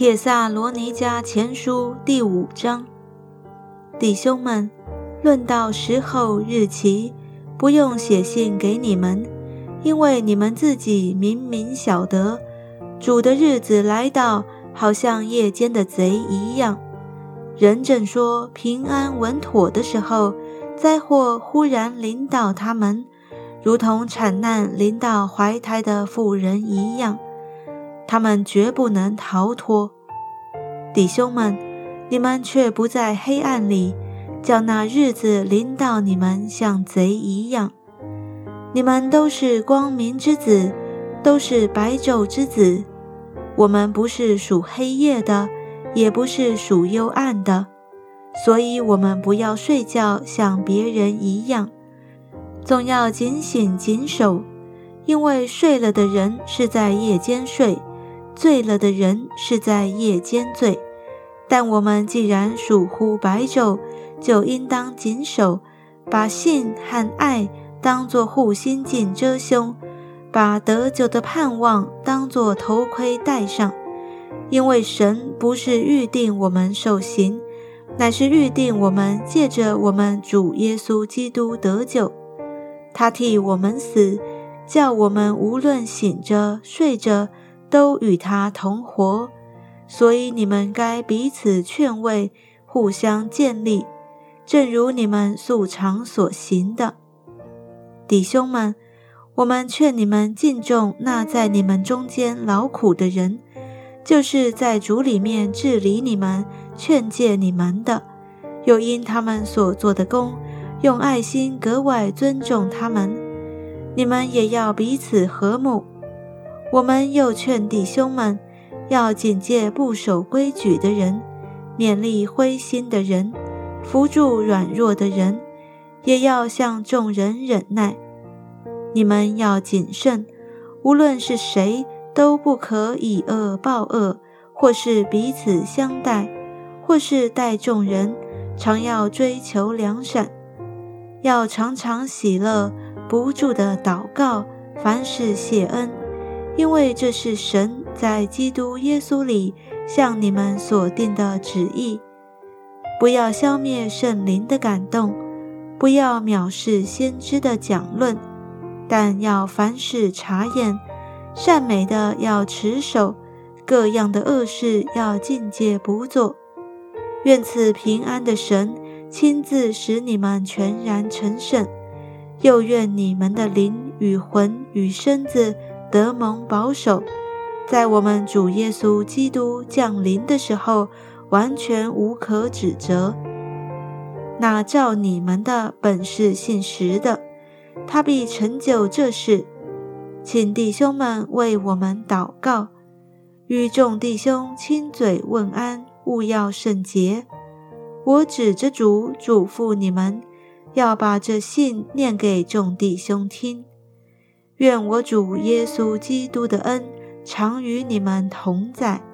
帖萨罗尼迦前书第五章，弟兄们，论到时候日期，不用写信给你们，因为你们自己明明晓得，主的日子来到，好像夜间的贼一样。人正说平安稳妥的时候，灾祸忽然临到他们，如同产难临到怀胎的妇人一样。他们绝不能逃脱，弟兄们，你们却不在黑暗里，叫那日子临到你们像贼一样。你们都是光明之子，都是白昼之子。我们不是属黑夜的，也不是属幽暗的，所以我们不要睡觉，像别人一样，总要警醒谨守，因为睡了的人是在夜间睡。醉了的人是在夜间醉，但我们既然属乎白昼，就应当谨守，把信和爱当作护心镜遮胸，把得救的盼望当作头盔戴上。因为神不是预定我们受刑，乃是预定我们借着我们主耶稣基督得救。他替我们死，叫我们无论醒着睡着。都与他同活，所以你们该彼此劝慰，互相建立，正如你们素常所行的。弟兄们，我们劝你们敬重那在你们中间劳苦的人，就是在主里面治理你们、劝诫你们的，又因他们所做的工，用爱心格外尊重他们。你们也要彼此和睦。我们又劝弟兄们，要警戒不守规矩的人，勉励灰心的人，扶助软弱的人，也要向众人忍耐。你们要谨慎，无论是谁，都不可以恶报恶，或是彼此相待，或是待众人，常要追求良善，要常常喜乐，不住的祷告，凡事谢恩。因为这是神在基督耶稣里向你们所定的旨意，不要消灭圣灵的感动，不要藐视先知的讲论，但要凡事察验，善美的要持守，各样的恶事要禁戒不做。愿赐平安的神亲自使你们全然成圣，又愿你们的灵与魂与身子。德蒙保守，在我们主耶稣基督降临的时候，完全无可指责。那照你们的本是信实的，他必成就这事。请弟兄们为我们祷告，与众弟兄亲嘴问安，勿要圣洁。我指着主嘱咐你们，要把这信念给众弟兄听。愿我主耶稣基督的恩常与你们同在。